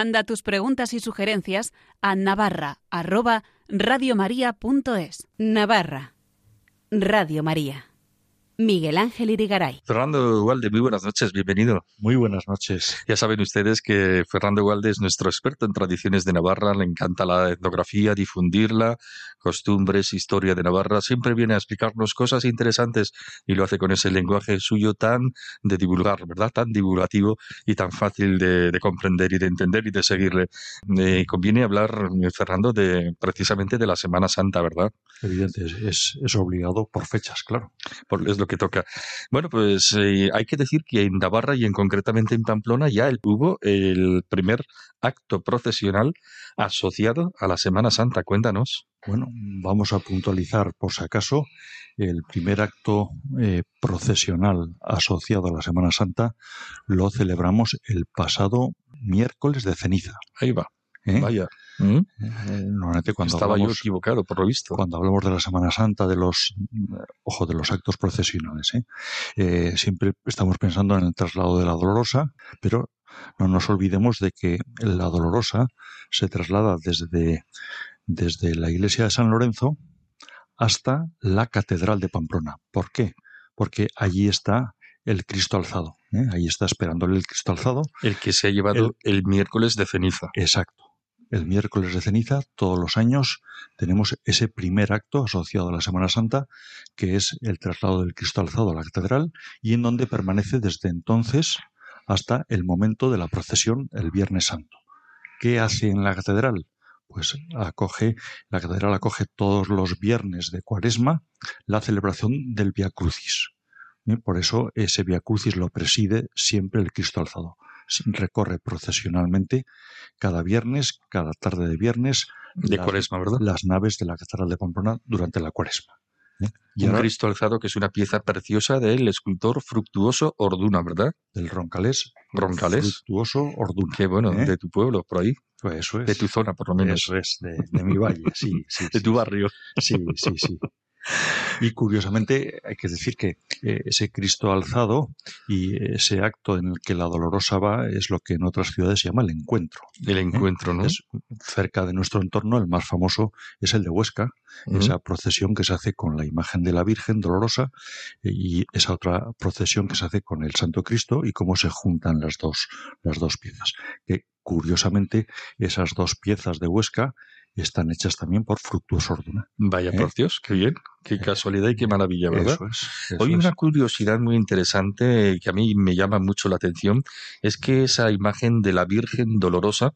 Manda tus preguntas y sugerencias a navarra@radiomaria.es. Navarra. Radio María. Miguel Ángel Irigaray. Fernando Gualde, muy buenas noches, bienvenido. Muy buenas noches. Ya saben ustedes que Fernando Gualde es nuestro experto en tradiciones de Navarra, le encanta la etnografía, difundirla, costumbres, historia de Navarra, siempre viene a explicarnos cosas interesantes y lo hace con ese lenguaje suyo tan de divulgar, ¿verdad? Tan divulgativo y tan fácil de, comprender y de entender y de seguirle. Eh, conviene hablar, Fernando, de precisamente de la Semana Santa, ¿verdad? Evidente, es, es obligado por fechas, claro. Por, es lo que toca. Bueno, pues eh, hay que decir que en Navarra y en concretamente en Pamplona ya hubo el primer acto procesional asociado a la Semana Santa. Cuéntanos. Bueno, vamos a puntualizar por si acaso el primer acto eh, procesional asociado a la Semana Santa lo celebramos el pasado miércoles de ceniza. Ahí va. ¿Eh? Vaya. ¿Mm? Eh, cuando Estaba yo equivocado, por lo visto. Cuando hablamos de la Semana Santa, de los, ojo, de los actos procesionales, ¿eh? siempre estamos pensando en el traslado de la Dolorosa, pero no nos olvidemos de que la Dolorosa se traslada desde, desde la iglesia de San Lorenzo hasta la Catedral de Pamplona. ¿Por qué? Porque allí está el Cristo alzado. Ahí está esperándole el Cristo alzado. El que se ha llevado el miércoles de ceniza. Exacto el miércoles de ceniza, todos los años tenemos ese primer acto asociado a la Semana Santa, que es el traslado del Cristo alzado a la catedral y en donde permanece desde entonces hasta el momento de la procesión el Viernes Santo. ¿Qué hace en la catedral? Pues acoge, la catedral acoge todos los viernes de Cuaresma la celebración del Via Crucis. Por eso ese Via Crucis lo preside siempre el Cristo alzado recorre procesionalmente cada viernes, cada tarde de viernes, de cuaresma, ¿verdad? Las naves de la Catedral de Pamplona durante la cuaresma. ¿Eh? Y un Cristo alzado que es una pieza preciosa del escultor Fructuoso Orduna, ¿verdad? Del Roncalés. Roncalés. Fructuoso Orduna. Qué bueno, ¿eh? de tu pueblo, por ahí. Pues eso es. De tu zona, por lo menos. Eso es, de, mi valle, sí. sí de tu barrio. Sí, sí, sí. Y curiosamente hay que decir que eh, ese Cristo alzado y ese acto en el que la dolorosa va es lo que en otras ciudades se llama el encuentro. El ¿eh? encuentro, ¿no? Es cerca de nuestro entorno, el más famoso es el de Huesca, esa procesión que se hace con la imagen de la Virgen dolorosa eh, y esa otra procesión que se hace con el Santo Cristo y cómo se juntan las dos, las dos piezas. Que curiosamente esas dos piezas de Huesca están hechas también por Fructuoso Orduna. Vaya, por ¿Eh? Dios, qué bien, qué casualidad y qué maravilla, ¿verdad? Hoy una curiosidad muy interesante que a mí me llama mucho la atención es que esa imagen de la Virgen Dolorosa,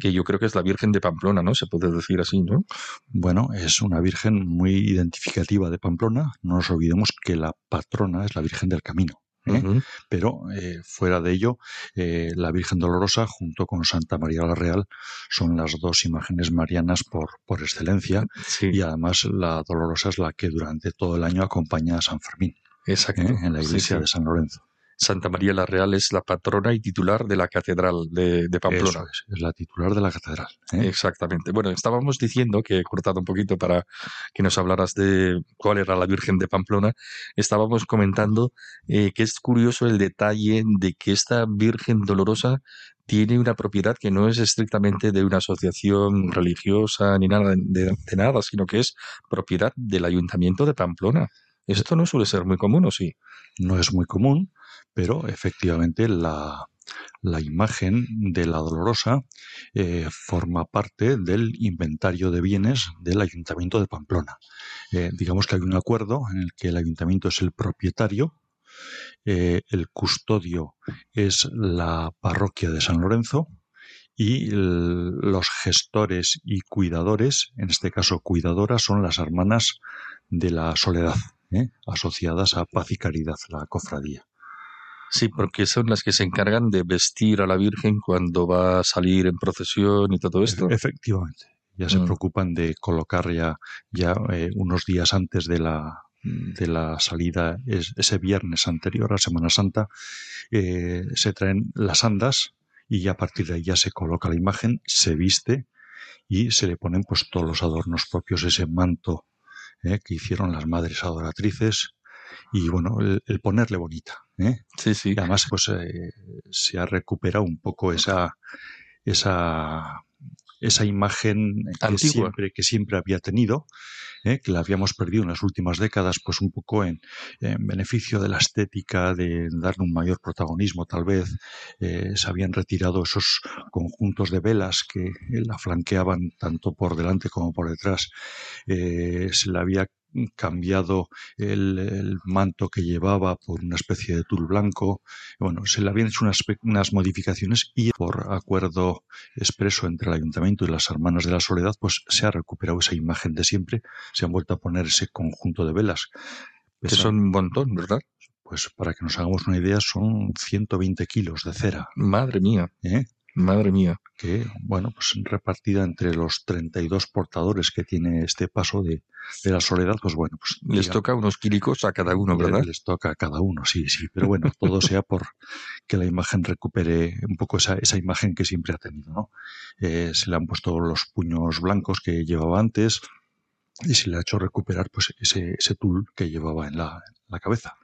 que yo creo que es la Virgen de Pamplona, ¿no? Se puede decir así, ¿no? Bueno, es una Virgen muy identificativa de Pamplona. No nos olvidemos que la patrona es la Virgen del Camino. ¿Eh? Pero eh, fuera de ello, eh, la Virgen Dolorosa junto con Santa María la Real son las dos imágenes marianas por, por excelencia y además la Dolorosa es la que durante todo el año acompaña a San Fermín en la iglesia de San Lorenzo. Santa María la Real es la patrona y titular de la Catedral de, Pamplona. es, la titular de la Catedral. ¿eh? Exactamente. Bueno, estábamos diciendo, que he cortado un poquito para que nos hablaras de cuál era la Virgen de Pamplona, estábamos comentando eh, que es curioso el detalle de que esta Virgen Dolorosa tiene una propiedad que no es estrictamente de una asociación religiosa ni nada de nada, sino que es propiedad del Ayuntamiento de Pamplona. Esto no suele ser muy común, ¿o sí? No es muy común, pero efectivamente la, imagen de la Dolorosa eh, forma parte del inventario de bienes del Ayuntamiento de Pamplona. Eh, digamos que hay un acuerdo en el que el Ayuntamiento es el propietario, eh, el custodio es la parroquia de San Lorenzo y los gestores y cuidadores, en este caso cuidadoras, son las hermanas de la soledad, asociadas a Paz y Caridad, la cofradía. Sí, porque son las que se encargan de vestir a la Virgen cuando va a salir en procesión y todo esto. Efectivamente. Ya se mm. preocupan de colocar ya, ya eh, unos días antes de la, de la salida, ese viernes anterior a Semana Santa, eh, se traen las andas y a partir de ahí ya se coloca la imagen, se viste y se le ponen pues todos los adornos propios, ese manto eh, que hicieron las madres adoratrices, y bueno, el, ponerle bonita. ¿eh? Sí, sí. además, pues eh, se ha recuperado un poco esa, esa, esa imagen que siempre, que siempre había tenido, ¿eh? que la habíamos perdido en las últimas décadas, pues un poco en, beneficio de la estética, de darle un mayor protagonismo tal vez. Eh, se habían retirado esos conjuntos de velas que la flanqueaban tanto por delante como por detrás. Se la había cambiado el, manto que llevaba por una especie de tul blanco. Bueno, se le habían hecho unas, unas, modificaciones y por acuerdo expreso entre el ayuntamiento y las hermanas de la soledad, pues se ha recuperado esa imagen de siempre. Se han vuelto a poner ese conjunto de velas. Que son un montón, ¿verdad? Pues para que nos hagamos una idea, son 120 kilos de cera. Madre mía. ¿Eh? Madre mía. Que, bueno, pues repartida entre los 32 portadores que tiene este paso de, la soledad, pues bueno, pues. Les toca unos quílicos a cada uno, ¿verdad? Les, toca a cada uno, sí, sí. Pero bueno, todo sea por que la imagen recupere un poco esa, esa imagen que siempre ha tenido, ¿no? Eh, se le han puesto los puños blancos que llevaba antes y se le ha hecho recuperar pues ese, ese tul que llevaba en la, en la cabeza.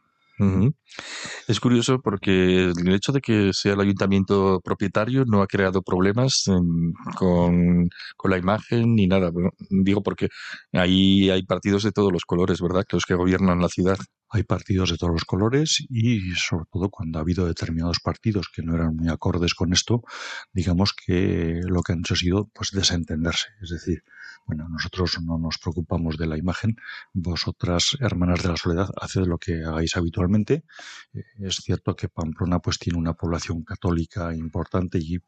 Es curioso porque el hecho de que sea el ayuntamiento propietario no ha creado problemas con, la imagen ni nada. digo porque ahí hay partidos de todos los colores, ¿verdad? Que los que gobiernan la ciudad. Hay partidos de todos los colores y sobre todo cuando ha habido determinados partidos que no eran muy acordes con esto, digamos que lo que han hecho ha sido pues desentenderse. Es decir, bueno, nosotros no nos preocupamos de la imagen, vosotras, hermanas de la soledad, haced lo que hagáis habitualmente. Eh, es cierto que Pamplona pues tiene una población católica importante y,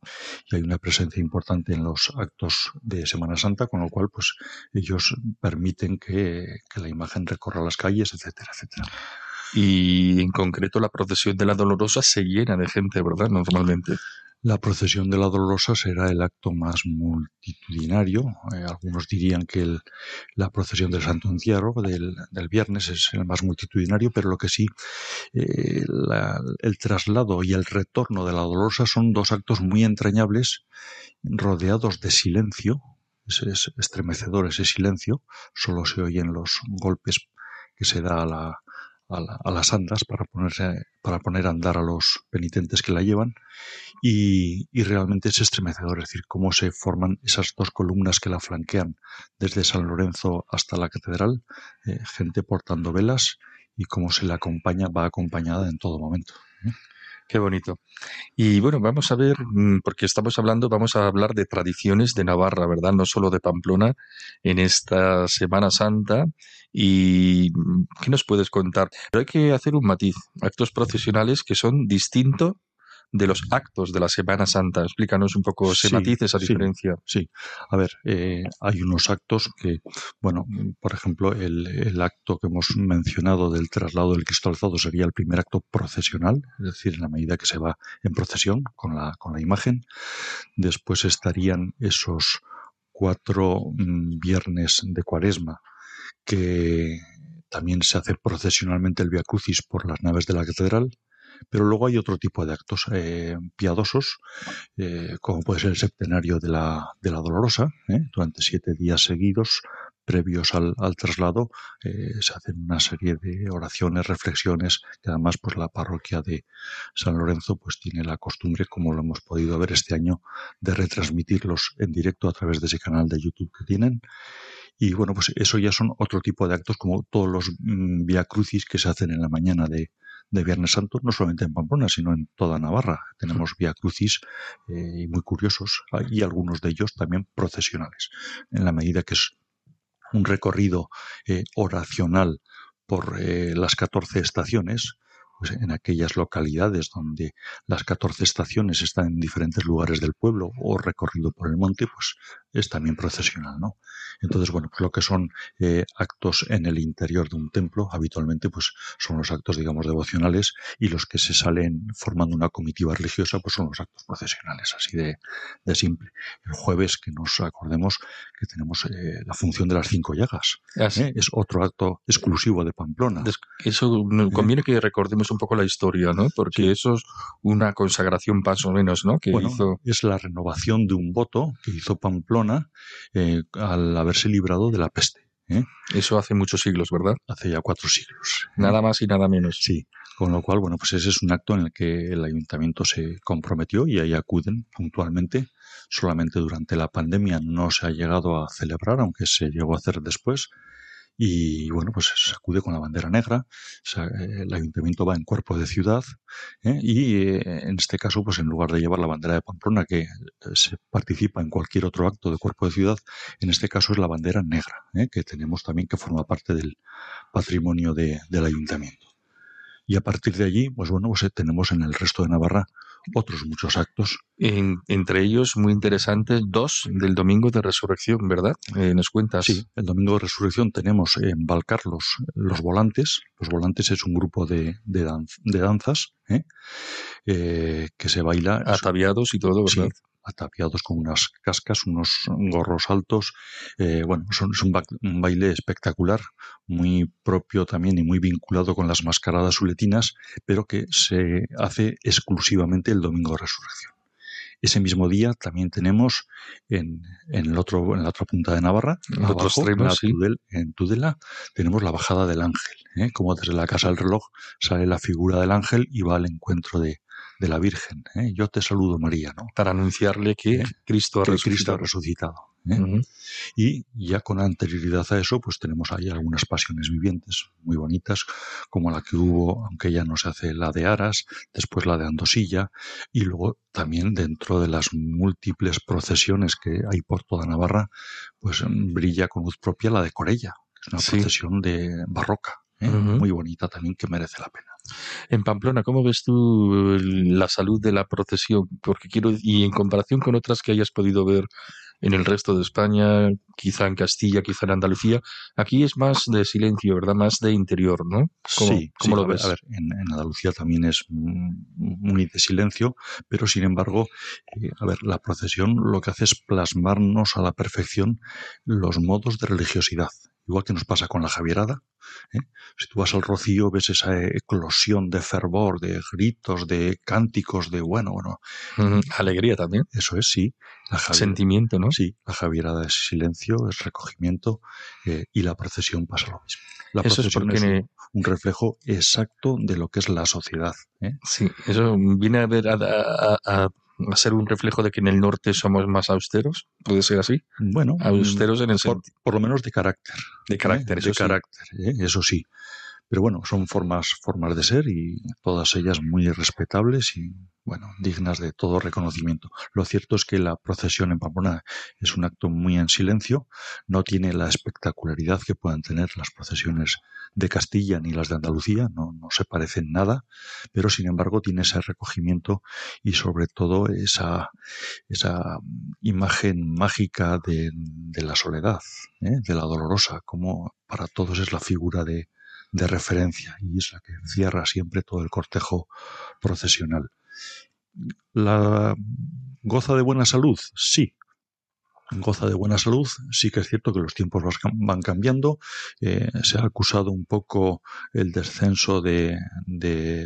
hay una presencia importante en los actos de Semana Santa, con lo cual pues ellos permiten que, que la imagen recorra las calles, etcétera, etcétera. Y en concreto la procesión de la Dolorosa se llena de gente, ¿verdad? Normalmente. La procesión de la Dolorosa será el acto más multitudinario. Eh, algunos dirían que la procesión del Santo Encierro del, viernes es el más multitudinario, pero lo que sí, eh, el traslado y el retorno de la Dolorosa son dos actos muy entrañables, rodeados de silencio. Es, estremecedor ese silencio, solo se oyen los golpes que se da a la, a, las andas para, ponerse, para poner a andar a los penitentes que la llevan y, realmente es estremecedor, es decir, cómo se forman esas dos columnas que la flanquean desde San Lorenzo hasta la catedral, eh, gente portando velas y cómo se la acompaña, va acompañada en todo momento. Qué bonito. Y bueno, vamos a ver, mm, porque estamos hablando, vamos a hablar de tradiciones de Navarra, ¿verdad? No solo de Pamplona en esta Semana Santa. ¿Y mm, qué nos puedes contar? Pero hay que hacer un matiz, actos procesionales que son distintos de los actos de la Semana Santa. Explícanos un poco ese matiz, esa diferencia. Sí, a ver, eh, hay unos actos que, bueno, por ejemplo, el, acto que hemos mencionado del traslado del Cristo alzado sería el primer acto procesional, es decir, en la medida que se va en procesión con la, con la imagen. Después estarían esos cuatro mm, viernes de cuaresma que también se hace procesionalmente el Via Crucis por las naves de la catedral pero luego hay otro tipo de actos eh, piadosos, eh, como puede ser el septenario de la, de la Dolorosa, ¿eh? durante siete días seguidos, previos al, traslado, se hacen una serie de oraciones, reflexiones, que además pues la parroquia de San Lorenzo pues tiene la costumbre, como lo hemos podido ver este año, de retransmitirlos en directo a través de ese canal de YouTube que tienen. Y bueno, pues eso ya son otro tipo de actos como todos los mm, via crucis que se hacen en la mañana de, de Viernes Santo, no solamente en Pamplona, sino en toda Navarra. Tenemos vía crucis eh, muy curiosos y algunos de ellos también procesionales, en la medida que es un recorrido eh, oracional por eh, las 14 estaciones, pues en aquellas localidades donde las 14 estaciones están en diferentes lugares del pueblo o recorrido por el monte, pues es también procesional, ¿no? Entonces, bueno, pues lo que son eh, actos en el interior de un templo, habitualmente, pues son los actos, digamos, devocionales y los que se salen formando una comitiva religiosa, pues son los actos procesionales, así de, simple. El jueves, que nos acordemos que tenemos eh, la función de las cinco llagas. Ah, ¿eh? Es otro acto exclusivo de Pamplona. Eso conviene que recordemos un poco la historia, ¿no? Porque eso es una consagración más o menos, ¿no? Que hizo... Es la renovación de un voto que hizo Pamplona al haberse librado de la peste. ¿eh? Eso hace muchos siglos, ¿verdad? Hace ya cuatro siglos. Nada más y nada menos. Sí, con lo cual, bueno, pues ese es un acto en el que el ayuntamiento se comprometió y ahí acuden puntualmente. Solamente durante la pandemia no se ha llegado a celebrar, aunque se llegó a hacer después y bueno, pues se acude con la bandera negra, el ayuntamiento va en cuerpo de ciudad ¿eh? y eh, en este caso, pues en lugar de llevar la bandera de Pamplona, que eh, se participa en cualquier otro acto de cuerpo de ciudad, en este caso es la bandera negra, que tenemos también que forma parte del patrimonio del ayuntamiento. Y a partir de allí, pues bueno, pues tenemos en el resto de Navarra otros muchos actos. entre ellos, muy interesantes, dos del Domingo de Resurrección, ¿verdad? Eh, ¿Nos cuentas? Sí, el Domingo de Resurrección tenemos en Valcarlos los volantes. Los volantes es un grupo de, danzas ¿eh? Eh, que se baila. Ataviados y todo, ¿verdad? Ataviados con unas cascas, unos gorros altos. Eh, bueno, son, es un, baile espectacular, muy propio también y muy vinculado con las mascaradas uletinas, pero que se hace exclusivamente el domingo de resurrección. Ese mismo día también tenemos en, el otro, en la otra punta de Navarra, en, en Tudela, tenemos la bajada del ángel. ¿eh? Como desde la casa del reloj sale la figura del ángel y va al encuentro de, de la Virgen. ¿eh? Yo te saludo, María, ¿no? Para anunciarle que, ¿Eh? Cristo, ha Cristo ha resucitado. ¿eh? Y ya con anterioridad a eso, pues tenemos ahí algunas pasiones vivientes muy bonitas, como la que hubo, aunque ya no se hace la de Aras, después la de Andosilla, y luego también dentro de las múltiples procesiones que hay por toda Navarra, pues brilla con luz propia la de Corella, que es una procesión de barroca. muy bonita también que merece la pena. En Pamplona, ¿cómo ves tú la salud de la procesión? Porque quiero, y en comparación con otras que hayas podido ver en el resto de España, quizá en Castilla, quizá en Andalucía, aquí es más de silencio, ¿verdad? Más de interior, ¿no? sí, ¿cómo lo ves? a ver, en, Andalucía también es muy de silencio, pero sin embargo, eh, a ver, la procesión lo que hace es plasmarnos a la perfección los modos de religiosidad igual que nos pasa con la Javierada. ¿eh? Si tú vas al Rocío, ves esa eclosión de fervor, de gritos, de cánticos, de bueno, bueno. Alegría también. Eso es, sí. La Sentimiento, ¿no? Sí, la Javierada es silencio, es recogimiento eh, y la procesión pasa lo mismo. La procesión es, un, reflejo exacto de lo que es la sociedad. ¿eh? Sí, eso viene a ver a a ser un reflejo de que en el norte somos más austeros? ¿Puede ser así? Bueno, austeros en el por, por lo menos de carácter. De carácter, ¿eh? de carácter, ¿eh? eso sí. Pero bueno, son formas, formas de ser y todas ellas muy respetables y bueno, dignas de todo reconocimiento. Lo cierto es que la procesión en Pamplona es un acto muy en silencio, no tiene la espectacularidad que puedan tener las procesiones de Castilla ni las de Andalucía, no, no se parecen nada, pero sin embargo tiene ese recogimiento y sobre todo esa, esa imagen mágica de, la soledad, ¿eh? de la dolorosa, como para todos es la figura de, de referencia y es la que cierra siempre todo el cortejo procesional. ¿La goza de buena salud? Sí, goza de buena salud. Sí que es cierto que los tiempos van cambiando. Eh, se ha acusado un poco el descenso de,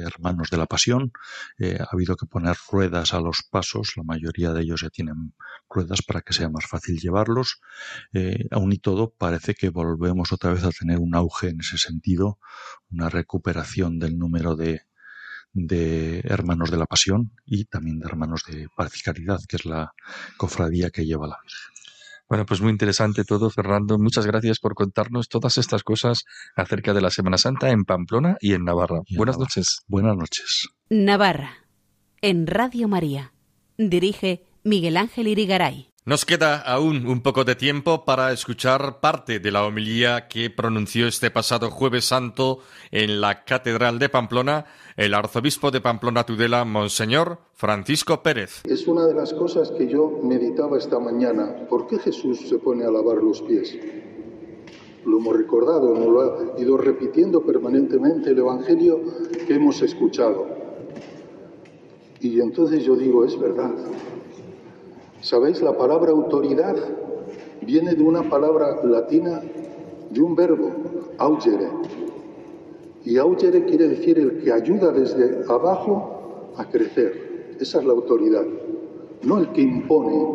hermanos de la pasión. Eh, ha habido que poner ruedas a los pasos. La mayoría de ellos ya tienen ruedas para que sea más fácil llevarlos. Eh, aún y todo, parece que volvemos otra vez a tener un auge en ese sentido, una recuperación del número de, de Hermanos de la Pasión y también de Hermanos de Caridad, que es la cofradía que lleva la Virgen. Bueno, pues muy interesante todo, Fernando. Muchas gracias por contarnos todas estas cosas acerca de la Semana Santa en Pamplona y en Navarra. Buenas noches. Buenas noches. Navarra, en Radio María. Dirige Miguel Ángel Irigaray. Nos queda aún un poco de tiempo para escuchar parte de la homilía que pronunció este pasado jueves santo en la Catedral de Pamplona el arzobispo de Pamplona Tudela, Monseñor Francisco Pérez. Es una de las cosas que yo meditaba esta mañana. ¿Por qué Jesús se pone a lavar los pies? Lo hemos recordado, nos lo ha ido repitiendo permanentemente el Evangelio que hemos escuchado. Y entonces yo digo, es verdad. ¿Sabéis? La palabra autoridad viene de una palabra latina, de un verbo, augere. Y augere quiere decir el que ayuda desde abajo a crecer. Esa es la autoridad. No el que impone,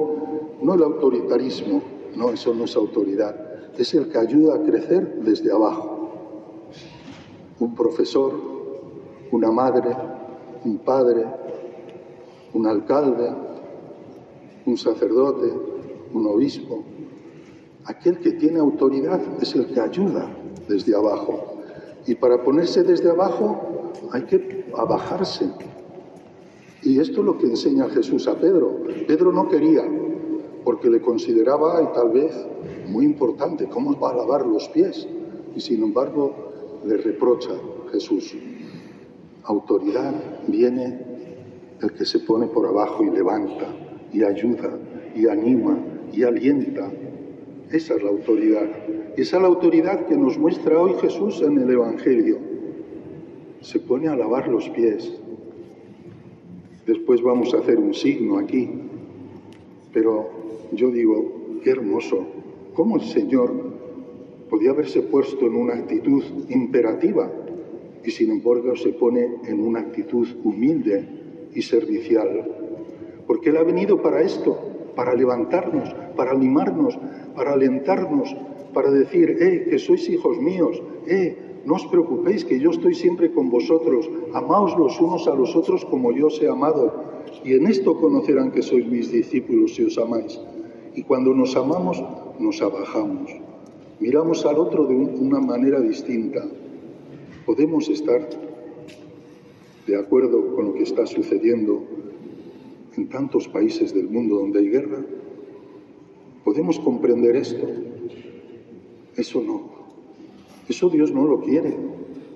no el autoritarismo, no, eso no es autoridad. es el que ayuda a crecer desde abajo. Un profesor, una madre, un padre, un alcalde, un sacerdote, un obispo. Aquel que tiene autoridad es el que ayuda desde abajo. Y para ponerse desde abajo hay que abajarse. Y esto es lo que enseña Jesús a Pedro. Pedro no quería, porque le consideraba, y tal vez, muy importante, cómo va a lavar los pies. Y sin embargo, le reprocha Jesús. Autoridad viene el que se pone por abajo y levanta, y ayuda, y anima, y alienta. Esa es la autoridad. Esa es la autoridad que nos muestra hoy Jesús en el Evangelio. Se pone a lavar los pies. Después vamos a hacer un signo aquí. Pero yo digo, qué hermoso. ¿Cómo el Señor podía haberse puesto en una actitud imperativa y sin embargo se pone en una actitud humilde y servicial? Porque Él ha venido para esto, para levantarnos, para animarnos, para alentarnos, para decir, eh, que sois hijos míos, eh, no os preocupéis, que yo estoy siempre con vosotros, amaos los unos a los otros como yo os he amado, y en esto conocerán que sois mis discípulos si os amáis. Y cuando nos amamos, nos abajamos, miramos al otro de una manera distinta. Podemos estar de acuerdo con lo que está sucediendo en tantos países del mundo donde hay guerra. Podemos comprender esto. Eso no. Eso Dios no lo quiere.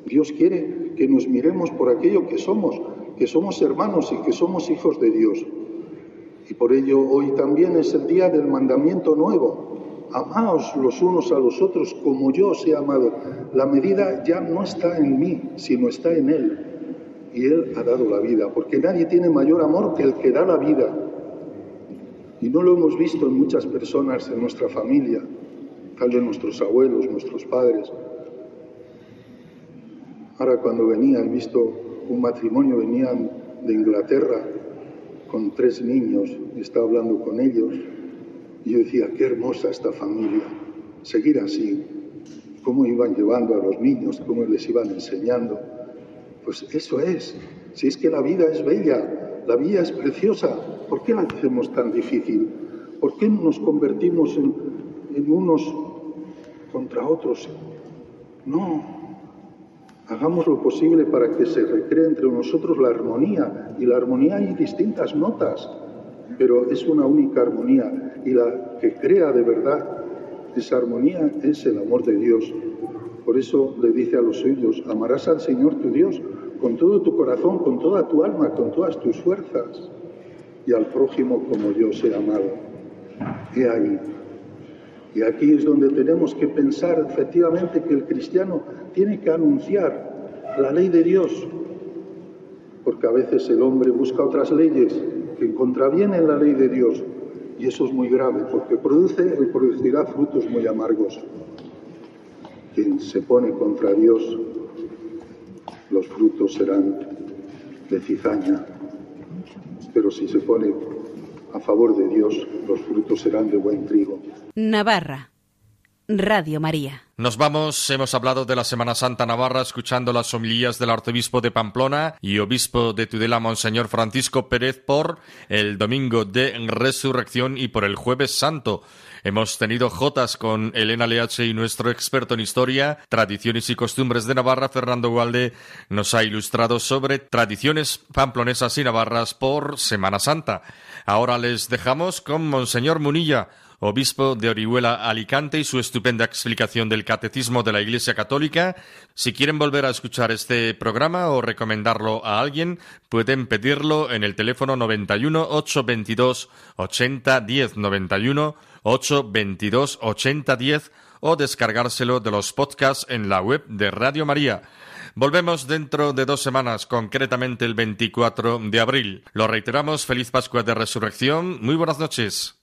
Dios quiere que nos miremos por aquello que somos, que somos hermanos y que somos hijos de Dios. Y por ello hoy también es el día del mandamiento nuevo. Amaos los unos a los otros como yo os he amado. La medida ya no está en mí, sino está en Él. Y Él ha dado la vida, porque nadie tiene mayor amor que el que da la vida. Y no lo hemos visto en muchas personas en nuestra familia, tal vez nuestros abuelos, nuestros padres. Ahora cuando venía, he visto un matrimonio, venían de Inglaterra con tres niños, estaba hablando con ellos, y yo decía, qué hermosa esta familia, seguir así, cómo iban llevando a los niños, cómo les iban enseñando. Pues eso es, si es que la vida es bella, la vida es preciosa, ¿por qué la hacemos tan difícil? ¿Por qué nos convertimos en, unos contra otros? No, hagamos lo posible para que se recree entre nosotros la armonía. Y la armonía hay distintas notas, pero es una única armonía. Y la que crea de verdad esa armonía es el amor de Dios. Por eso le dice a los suyos, amarás al Señor tu Dios con todo tu corazón, con toda tu alma, con todas tus fuerzas, y al prójimo como yo he amado. He ahí. Y aquí es donde tenemos que pensar efectivamente que el cristiano tiene que anunciar la ley de Dios, porque a veces el hombre busca otras leyes que contravienen la ley de Dios, y eso es muy grave, porque produce y producirá frutos muy amargos. Quien se pone contra Dios, los frutos serán de cizaña, pero si se pone a favor de Dios, los frutos serán de buen trigo. Navarra, Radio María. Nos vamos, hemos hablado de la Semana Santa Navarra escuchando las homilías del arzobispo de Pamplona y obispo de Tudela, Monseñor Francisco Pérez, por el domingo de Resurrección y por el Jueves Santo. Hemos tenido jotas con Elena Leache y nuestro experto en historia, tradiciones y costumbres de Navarra, Fernando Gualde, nos ha ilustrado sobre tradiciones pamplonesas y navarras por Semana Santa. Ahora les dejamos con Monseñor Munilla, obispo de Orihuela Alicante, y su estupenda explicación del Catecismo de la Iglesia Católica. Si quieren volver a escuchar este programa o recomendarlo a alguien, pueden pedirlo en el teléfono 91 822 80 10 91 822 80 10 o descargárselo de los podcasts en la web de Radio María. Volvemos dentro de dos semanas, concretamente el 24 de abril. Lo reiteramos, feliz Pascua de Resurrección. Muy buenas noches.